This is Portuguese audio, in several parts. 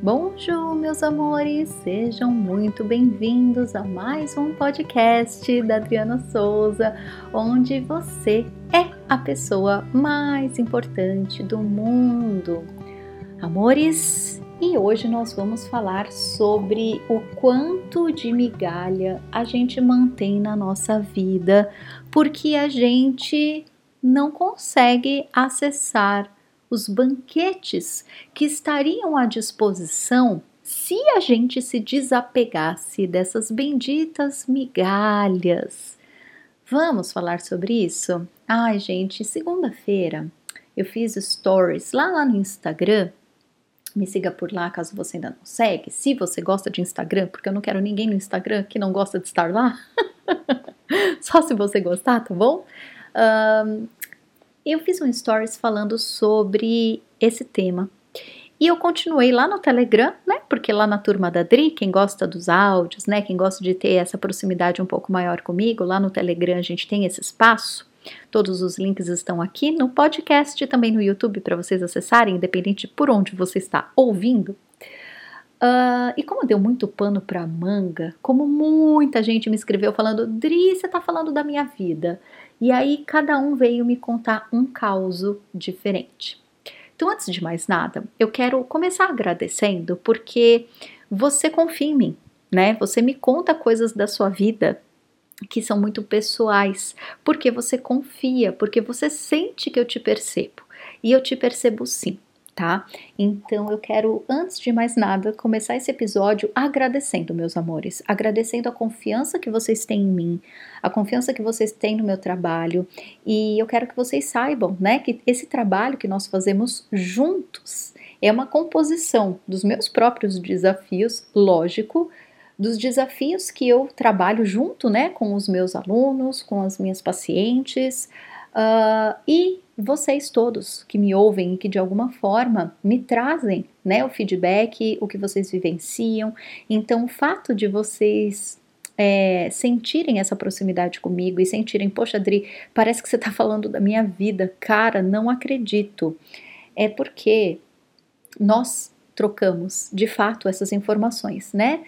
Bonjour, meus amores! Sejam muito bem-vindos a mais um podcast da Adriana Souza, onde você é a pessoa mais importante do mundo. Amores, e hoje nós vamos falar sobre o quanto de migalha a gente mantém na nossa vida, porque a gente não consegue acessar os banquetes que estariam à disposição se a gente se desapegasse dessas benditas migalhas. Vamos falar sobre isso? Ai, gente, segunda-feira eu fiz stories lá, lá no Instagram. Me siga por lá caso você ainda não segue. Se você gosta de Instagram, porque eu não quero ninguém no Instagram que não gosta de estar lá. Só se você gostar, tá bom? Um, eu fiz um stories falando sobre esse tema. E eu continuei lá no Telegram, né? Porque lá na turma da Dri, quem gosta dos áudios, né? Quem gosta de ter essa proximidade um pouco maior comigo, lá no Telegram a gente tem esse espaço. Todos os links estão aqui no podcast e também no YouTube para vocês acessarem, independente por onde você está ouvindo. Uh, e como deu muito pano para manga, como muita gente me escreveu falando, Dri, você tá falando da minha vida. E aí cada um veio me contar um caos diferente. Então, antes de mais nada, eu quero começar agradecendo porque você confia em mim, né? Você me conta coisas da sua vida que são muito pessoais, porque você confia, porque você sente que eu te percebo. E eu te percebo sim tá? Então eu quero, antes de mais nada, começar esse episódio agradecendo, meus amores, agradecendo a confiança que vocês têm em mim, a confiança que vocês têm no meu trabalho, e eu quero que vocês saibam, né, que esse trabalho que nós fazemos juntos é uma composição dos meus próprios desafios, lógico, dos desafios que eu trabalho junto, né, com os meus alunos, com as minhas pacientes, uh, e vocês todos que me ouvem e que de alguma forma me trazem né, o feedback, o que vocês vivenciam. Então, o fato de vocês é, sentirem essa proximidade comigo e sentirem, poxa, Adri, parece que você está falando da minha vida, cara, não acredito. É porque nós trocamos de fato essas informações, né?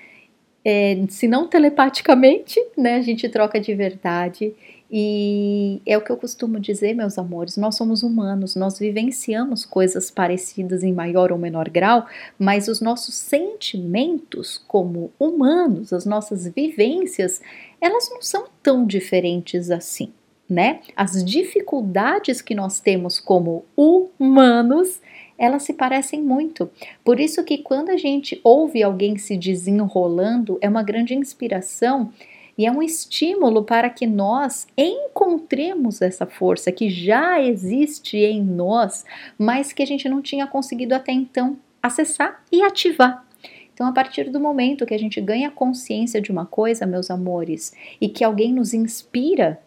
É, se não telepaticamente, né, a gente troca de verdade e é o que eu costumo dizer, meus amores, nós somos humanos, nós vivenciamos coisas parecidas em maior ou menor grau, mas os nossos sentimentos como humanos, as nossas vivências, elas não são tão diferentes assim, né? As dificuldades que nós temos como humanos, elas se parecem muito. Por isso que quando a gente ouve alguém se desenrolando, é uma grande inspiração e é um estímulo para que nós encontremos essa força que já existe em nós, mas que a gente não tinha conseguido até então acessar e ativar. Então, a partir do momento que a gente ganha consciência de uma coisa, meus amores, e que alguém nos inspira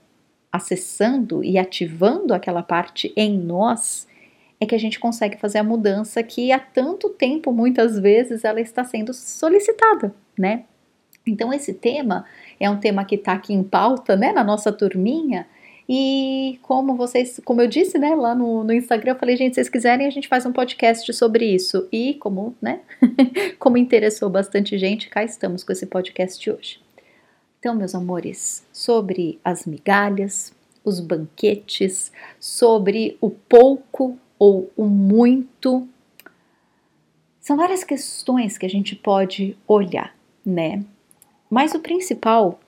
acessando e ativando aquela parte em nós, é que a gente consegue fazer a mudança que há tanto tempo, muitas vezes, ela está sendo solicitada, né? Então, esse tema é um tema que está aqui em pauta, né, na nossa turminha. E como vocês, como eu disse, né, lá no, no Instagram, eu falei, gente, se vocês quiserem, a gente faz um podcast sobre isso. E como, né, como interessou bastante gente, cá estamos com esse podcast hoje. Então, meus amores, sobre as migalhas, os banquetes, sobre o pouco ou o muito, são várias questões que a gente pode olhar, né? Mas o principal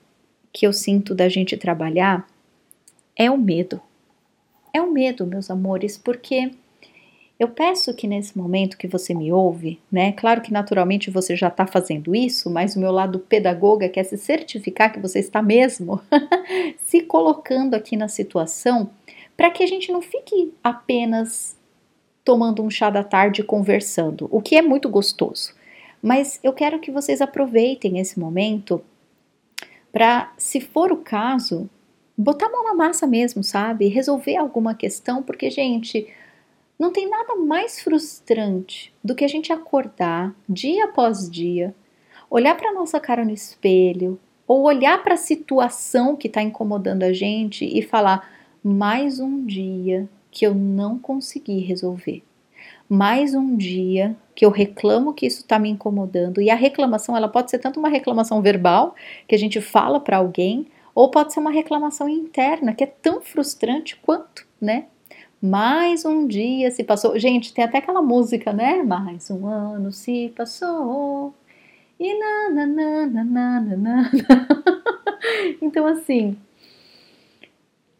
que eu sinto da gente trabalhar é o medo. É o medo, meus amores, porque eu peço que nesse momento que você me ouve, né? Claro que naturalmente você já está fazendo isso, mas o meu lado pedagoga quer se certificar que você está mesmo se colocando aqui na situação para que a gente não fique apenas tomando um chá da tarde conversando, o que é muito gostoso. Mas eu quero que vocês aproveitem esse momento para, se for o caso, botar a mão na massa mesmo, sabe? Resolver alguma questão, porque, gente, não tem nada mais frustrante do que a gente acordar dia após dia, olhar para nossa cara no espelho, ou olhar para a situação que está incomodando a gente e falar: mais um dia que eu não consegui resolver mais um dia que eu reclamo que isso está me incomodando. E a reclamação, ela pode ser tanto uma reclamação verbal, que a gente fala para alguém, ou pode ser uma reclamação interna, que é tão frustrante quanto, né? Mais um dia se passou. Gente, tem até aquela música, né? Mais um ano se passou. E na na na na na na. então assim,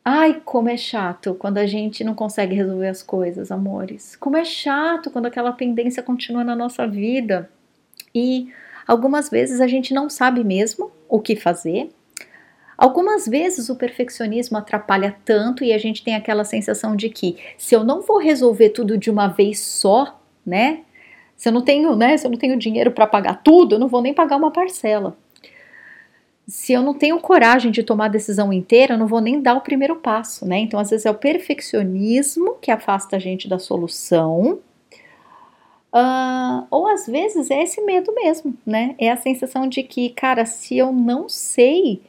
Ai, como é chato quando a gente não consegue resolver as coisas, amores. Como é chato quando aquela pendência continua na nossa vida. E algumas vezes a gente não sabe mesmo o que fazer. Algumas vezes o perfeccionismo atrapalha tanto e a gente tem aquela sensação de que se eu não vou resolver tudo de uma vez só, né? Se eu não tenho, né, se eu não tenho dinheiro para pagar tudo, eu não vou nem pagar uma parcela se eu não tenho coragem de tomar a decisão inteira, eu não vou nem dar o primeiro passo, né? Então, às vezes é o perfeccionismo que afasta a gente da solução, uh, ou às vezes é esse medo mesmo, né? É a sensação de que, cara, se eu não sei,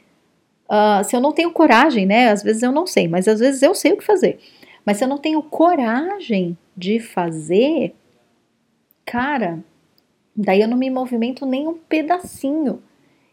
uh, se eu não tenho coragem, né? Às vezes eu não sei, mas às vezes eu sei o que fazer. Mas se eu não tenho coragem de fazer, cara, daí eu não me movimento nem um pedacinho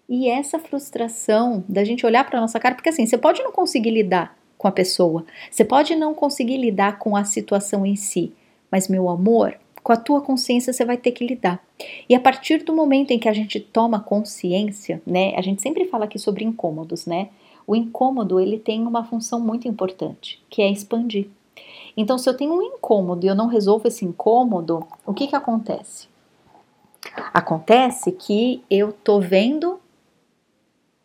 e essa frustração da gente olhar para nossa cara, porque assim, você pode não conseguir lidar com a pessoa, você pode não conseguir lidar com a situação em si, mas meu amor, com a tua consciência você vai ter que lidar. E a partir do momento em que a gente toma consciência, né? A gente sempre fala aqui sobre incômodos, né? O incômodo, ele tem uma função muito importante, que é expandir. Então, se eu tenho um incômodo e eu não resolvo esse incômodo, o que que acontece? Acontece que eu tô vendo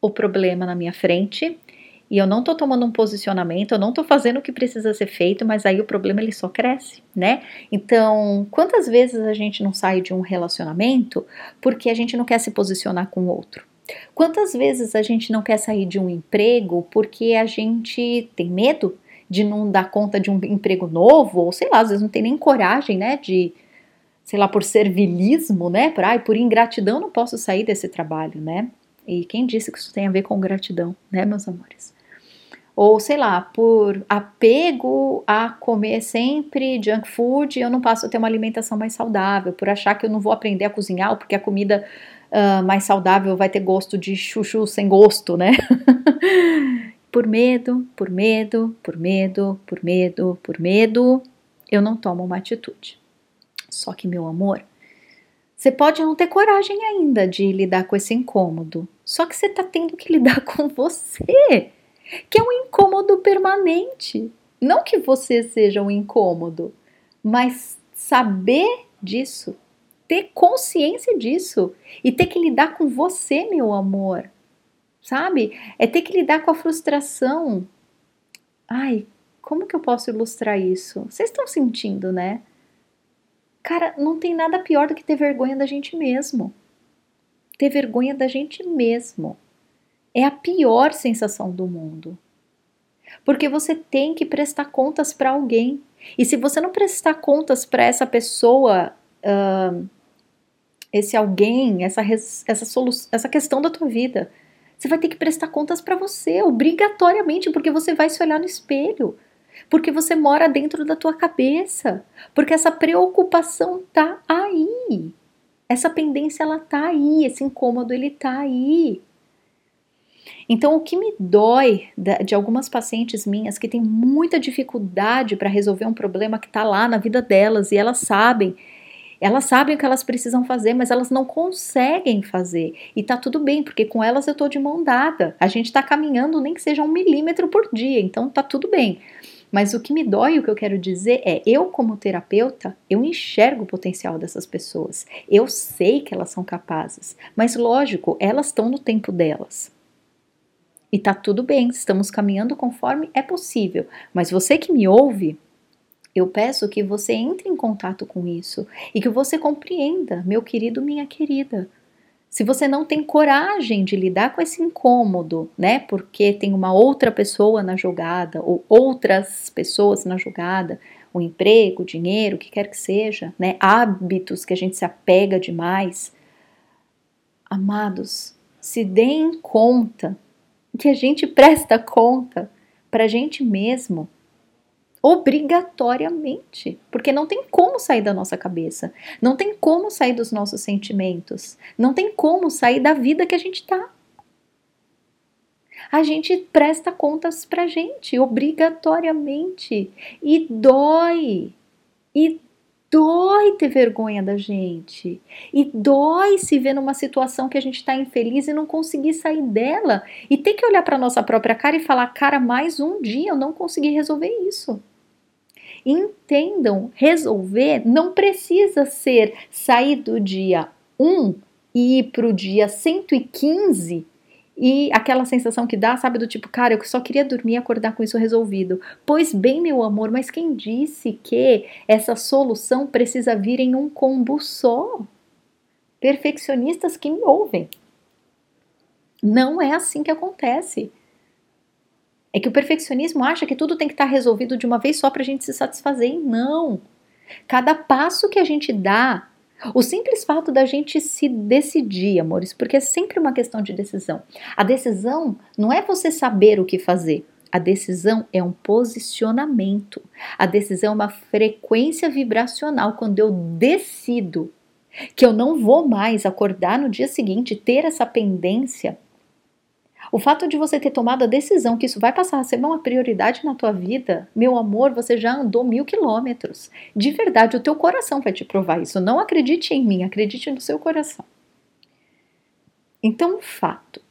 o problema na minha frente e eu não tô tomando um posicionamento, eu não tô fazendo o que precisa ser feito, mas aí o problema ele só cresce, né? Então, quantas vezes a gente não sai de um relacionamento porque a gente não quer se posicionar com o outro? Quantas vezes a gente não quer sair de um emprego porque a gente tem medo de não dar conta de um emprego novo, ou sei lá, às vezes não tem nem coragem, né, de sei lá, por servilismo, né? Por, ai, por ingratidão não posso sair desse trabalho, né? E quem disse que isso tem a ver com gratidão, né, meus amores? Ou sei lá, por apego a comer sempre junk food, eu não passo a ter uma alimentação mais saudável, por achar que eu não vou aprender a cozinhar, porque a comida uh, mais saudável vai ter gosto de chuchu sem gosto, né? por medo, por medo, por medo, por medo, por medo, eu não tomo uma atitude. Só que, meu amor, você pode não ter coragem ainda de lidar com esse incômodo, só que você está tendo que lidar com você, que é um incômodo permanente. Não que você seja um incômodo, mas saber disso, ter consciência disso e ter que lidar com você, meu amor. Sabe? É ter que lidar com a frustração. Ai, como que eu posso ilustrar isso? Vocês estão sentindo, né? Cara, não tem nada pior do que ter vergonha da gente mesmo. Ter vergonha da gente mesmo. É a pior sensação do mundo. Porque você tem que prestar contas para alguém. E se você não prestar contas para essa pessoa, uh, esse alguém, essa, essa, essa questão da tua vida, você vai ter que prestar contas para você, obrigatoriamente, porque você vai se olhar no espelho porque você mora dentro da tua cabeça, porque essa preocupação tá aí. Essa pendência ela tá aí, esse incômodo ele tá aí. Então, o que me dói de algumas pacientes minhas que têm muita dificuldade para resolver um problema que está lá na vida delas e elas sabem, elas sabem o que elas precisam fazer, mas elas não conseguem fazer. E tá tudo bem, porque com elas eu tô de mão dada. A gente tá caminhando nem que seja um milímetro por dia, então tá tudo bem. Mas o que me dói, o que eu quero dizer é, eu como terapeuta, eu enxergo o potencial dessas pessoas. Eu sei que elas são capazes, mas lógico, elas estão no tempo delas. E tá tudo bem, estamos caminhando conforme é possível. Mas você que me ouve, eu peço que você entre em contato com isso e que você compreenda, meu querido, minha querida. Se você não tem coragem de lidar com esse incômodo, né? Porque tem uma outra pessoa na jogada ou outras pessoas na jogada, o emprego, o dinheiro, o que quer que seja, né? Hábitos que a gente se apega demais. Amados, se deem conta que a gente presta conta para a gente mesmo Obrigatoriamente. Porque não tem como sair da nossa cabeça. Não tem como sair dos nossos sentimentos. Não tem como sair da vida que a gente tá. A gente presta contas pra gente, obrigatoriamente. E dói. E dói ter vergonha da gente. E dói se ver numa situação que a gente está infeliz e não conseguir sair dela. E ter que olhar para nossa própria cara e falar: cara, mais um dia eu não consegui resolver isso. Entendam, resolver não precisa ser sair do dia 1 e ir para o dia 115 e aquela sensação que dá, sabe, do tipo, cara, eu só queria dormir e acordar com isso resolvido. Pois bem, meu amor, mas quem disse que essa solução precisa vir em um combo só? Perfeccionistas que me ouvem. Não é assim que acontece. É que o perfeccionismo acha que tudo tem que estar resolvido de uma vez só para a gente se satisfazer. E não! Cada passo que a gente dá o simples fato da gente se decidir, amores, porque é sempre uma questão de decisão. A decisão não é você saber o que fazer. A decisão é um posicionamento. A decisão é uma frequência vibracional. Quando eu decido que eu não vou mais acordar no dia seguinte, ter essa pendência o fato de você ter tomado a decisão que isso vai passar a ser uma prioridade na tua vida, meu amor, você já andou mil quilômetros. De verdade, o teu coração vai te provar isso. Não acredite em mim, acredite no seu coração. Então, o fato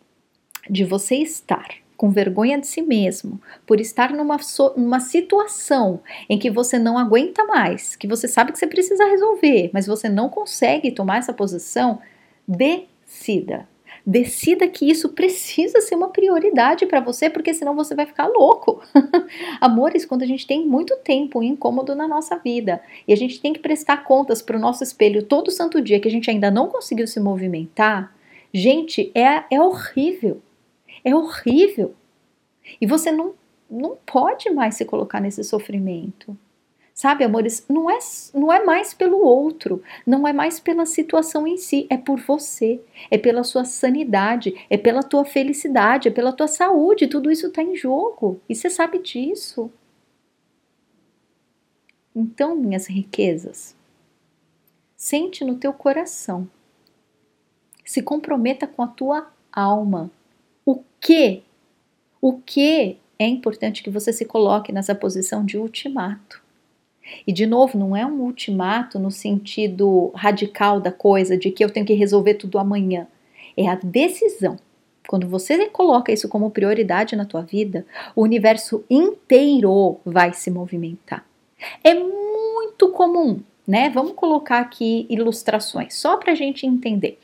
de você estar com vergonha de si mesmo, por estar numa, numa situação em que você não aguenta mais, que você sabe que você precisa resolver, mas você não consegue tomar essa posição, decida Decida que isso precisa ser uma prioridade para você, porque senão você vai ficar louco. Amores, quando a gente tem muito tempo incômodo na nossa vida e a gente tem que prestar contas para o nosso espelho todo santo dia que a gente ainda não conseguiu se movimentar, gente, é, é horrível. É horrível. E você não, não pode mais se colocar nesse sofrimento. Sabe, amores, não é, não é mais pelo outro, não é mais pela situação em si, é por você, é pela sua sanidade, é pela tua felicidade, é pela tua saúde, tudo isso está em jogo e você sabe disso. Então, minhas riquezas, sente no teu coração, se comprometa com a tua alma. O que? O que é importante que você se coloque nessa posição de ultimato? E de novo, não é um ultimato no sentido radical da coisa, de que eu tenho que resolver tudo amanhã. É a decisão. Quando você coloca isso como prioridade na tua vida, o universo inteiro vai se movimentar. É muito comum, né? Vamos colocar aqui ilustrações, só para a gente entender.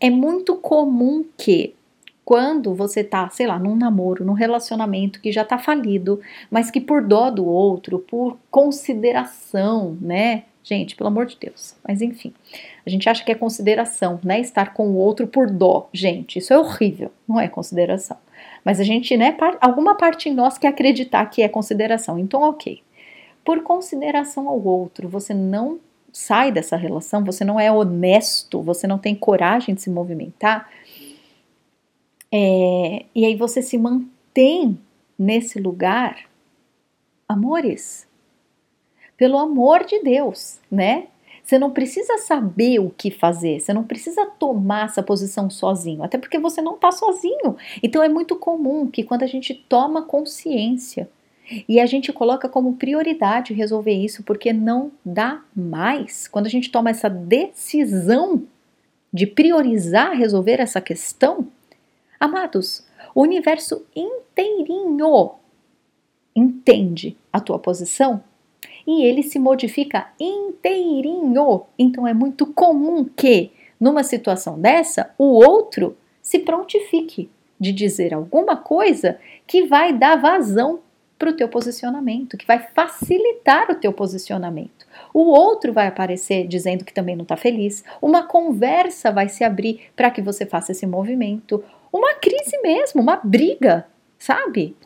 É muito comum que quando você tá, sei lá, num namoro, num relacionamento que já tá falido, mas que por dó do outro, por consideração, né? Gente, pelo amor de Deus. Mas enfim, a gente acha que é consideração, né? Estar com o outro por dó. Gente, isso é horrível, não é consideração. Mas a gente, né, alguma parte em nós quer acreditar que é consideração. Então, ok. Por consideração ao outro, você não sai dessa relação, você não é honesto, você não tem coragem de se movimentar, é, e aí você se mantém nesse lugar, amores, pelo amor de Deus, né? Você não precisa saber o que fazer, você não precisa tomar essa posição sozinho, até porque você não está sozinho. Então é muito comum que quando a gente toma consciência e a gente coloca como prioridade resolver isso, porque não dá mais, quando a gente toma essa decisão de priorizar resolver essa questão, Amados, o universo inteirinho entende a tua posição e ele se modifica inteirinho. Então é muito comum que, numa situação dessa, o outro se prontifique de dizer alguma coisa que vai dar vazão para o teu posicionamento, que vai facilitar o teu posicionamento. O outro vai aparecer dizendo que também não está feliz, uma conversa vai se abrir para que você faça esse movimento, uma crise mesmo, uma briga, sabe?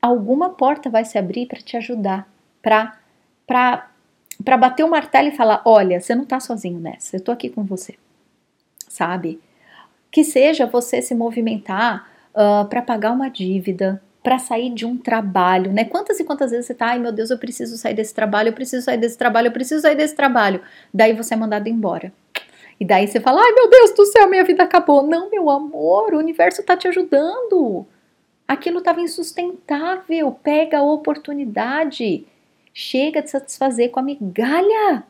Alguma porta vai se abrir para te ajudar, para para para bater o martelo e falar, olha, você não está sozinho nessa, eu estou aqui com você, sabe? Que seja você se movimentar uh, para pagar uma dívida, para sair de um trabalho, né? Quantas e quantas vezes você tá, ai meu Deus, eu preciso sair desse trabalho, eu preciso sair desse trabalho, eu preciso sair desse trabalho. Daí você é mandado embora. E daí você fala, ai meu Deus do céu, minha vida acabou. Não, meu amor, o universo tá te ajudando. Aquilo estava insustentável. Pega a oportunidade. Chega de satisfazer com a migalha.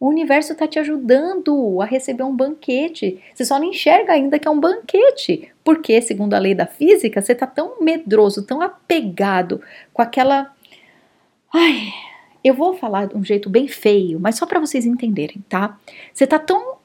O universo está te ajudando a receber um banquete. Você só não enxerga ainda que é um banquete. Porque, segundo a lei da física, você está tão medroso, tão apegado com aquela. Ai, eu vou falar de um jeito bem feio, mas só para vocês entenderem, tá? Você está tão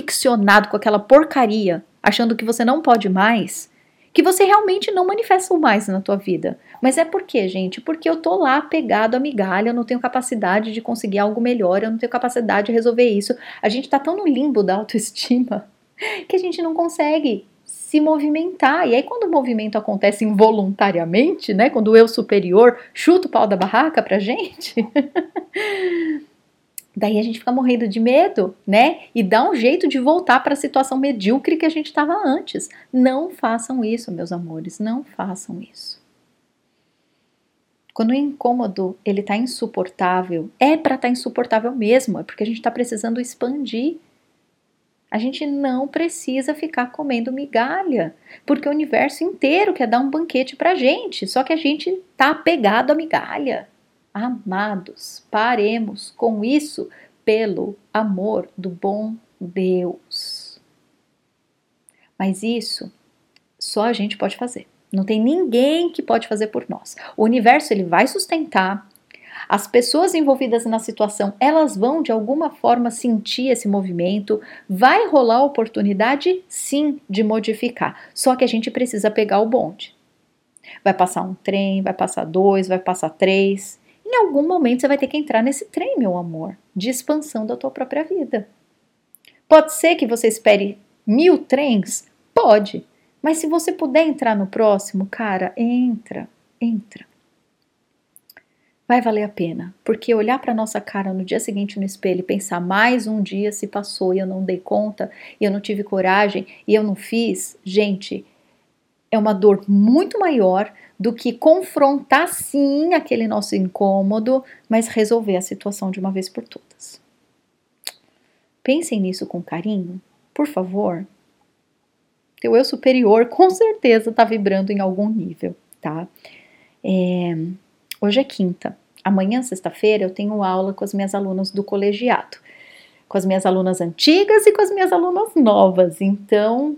aficionado com aquela porcaria, achando que você não pode mais, que você realmente não manifesta o mais na tua vida. Mas é por quê, gente? Porque eu tô lá pegado a migalha, eu não tenho capacidade de conseguir algo melhor, eu não tenho capacidade de resolver isso. A gente tá tão no limbo da autoestima que a gente não consegue se movimentar. E aí, quando o movimento acontece involuntariamente, né? Quando o eu superior chuta o pau da barraca pra gente, Daí a gente fica morrendo de medo, né? E dá um jeito de voltar para a situação medíocre que a gente estava antes. Não façam isso, meus amores, não façam isso. Quando o incômodo ele tá insuportável, é para estar tá insuportável mesmo, é porque a gente está precisando expandir. A gente não precisa ficar comendo migalha, porque o universo inteiro quer dar um banquete para gente, só que a gente tá apegado à migalha. Amados, paremos com isso pelo amor do bom Deus. Mas isso só a gente pode fazer. Não tem ninguém que pode fazer por nós. O universo ele vai sustentar. As pessoas envolvidas na situação, elas vão de alguma forma sentir esse movimento, vai rolar oportunidade sim de modificar. Só que a gente precisa pegar o bonde. Vai passar um trem, vai passar dois, vai passar três, em algum momento você vai ter que entrar nesse trem, meu amor, de expansão da tua própria vida. Pode ser que você espere mil trens? Pode. Mas se você puder entrar no próximo, cara, entra, entra. Vai valer a pena, porque olhar para nossa cara no dia seguinte no espelho e pensar mais um dia se passou e eu não dei conta, e eu não tive coragem e eu não fiz, gente, é uma dor muito maior do que confrontar sim aquele nosso incômodo, mas resolver a situação de uma vez por todas. Pensem nisso com carinho, por favor. Teu eu superior com certeza está vibrando em algum nível, tá? É, hoje é quinta. Amanhã, sexta-feira, eu tenho aula com as minhas alunas do colegiado, com as minhas alunas antigas e com as minhas alunas novas. Então,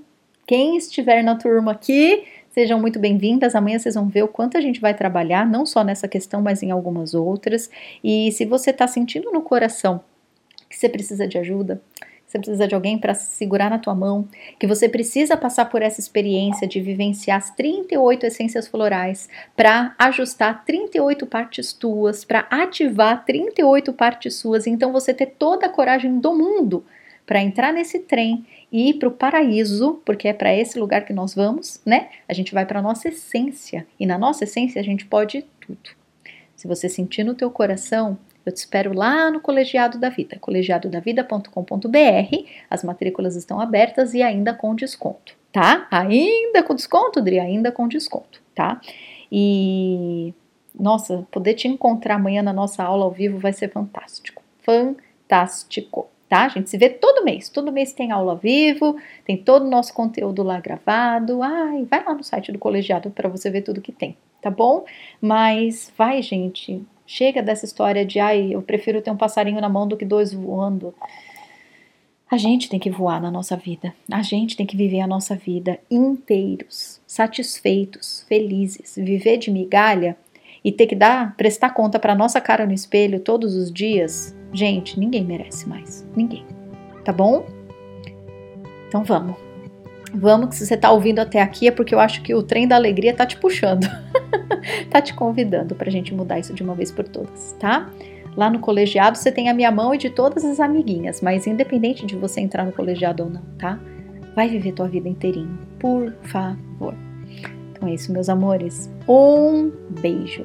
quem estiver na turma aqui, Sejam muito bem-vindas. Amanhã vocês vão ver o quanto a gente vai trabalhar, não só nessa questão, mas em algumas outras. E se você está sentindo no coração que você precisa de ajuda, você precisa de alguém para segurar na tua mão, que você precisa passar por essa experiência de vivenciar as 38 essências florais para ajustar 38 partes tuas, para ativar 38 partes suas, então você ter toda a coragem do mundo para entrar nesse trem e ir para o paraíso, porque é para esse lugar que nós vamos, né? A gente vai para a nossa essência e na nossa essência a gente pode tudo. Se você sentir no teu coração, eu te espero lá no Colegiado da Vida, colegiadodavida.com.br. As matrículas estão abertas e ainda com desconto, tá? Ainda com desconto, Dri, ainda com desconto, tá? E nossa, poder te encontrar amanhã na nossa aula ao vivo vai ser fantástico. Fantástico tá? A gente se vê todo mês. Todo mês tem aula vivo, tem todo o nosso conteúdo lá gravado. Ai, vai lá no site do colegiado para você ver tudo que tem, tá bom? Mas vai, gente. Chega dessa história de ai, eu prefiro ter um passarinho na mão do que dois voando. A gente tem que voar na nossa vida. A gente tem que viver a nossa vida inteiros, satisfeitos, felizes. Viver de migalha e ter que dar, prestar conta para nossa cara no espelho todos os dias, Gente, ninguém merece mais. Ninguém. Tá bom? Então vamos. Vamos, que se você tá ouvindo até aqui é porque eu acho que o trem da alegria tá te puxando. tá te convidando pra gente mudar isso de uma vez por todas, tá? Lá no colegiado você tem a minha mão e de todas as amiguinhas, mas independente de você entrar no colegiado ou não, tá? Vai viver tua vida inteirinho, por favor. Então é isso, meus amores. Um beijo.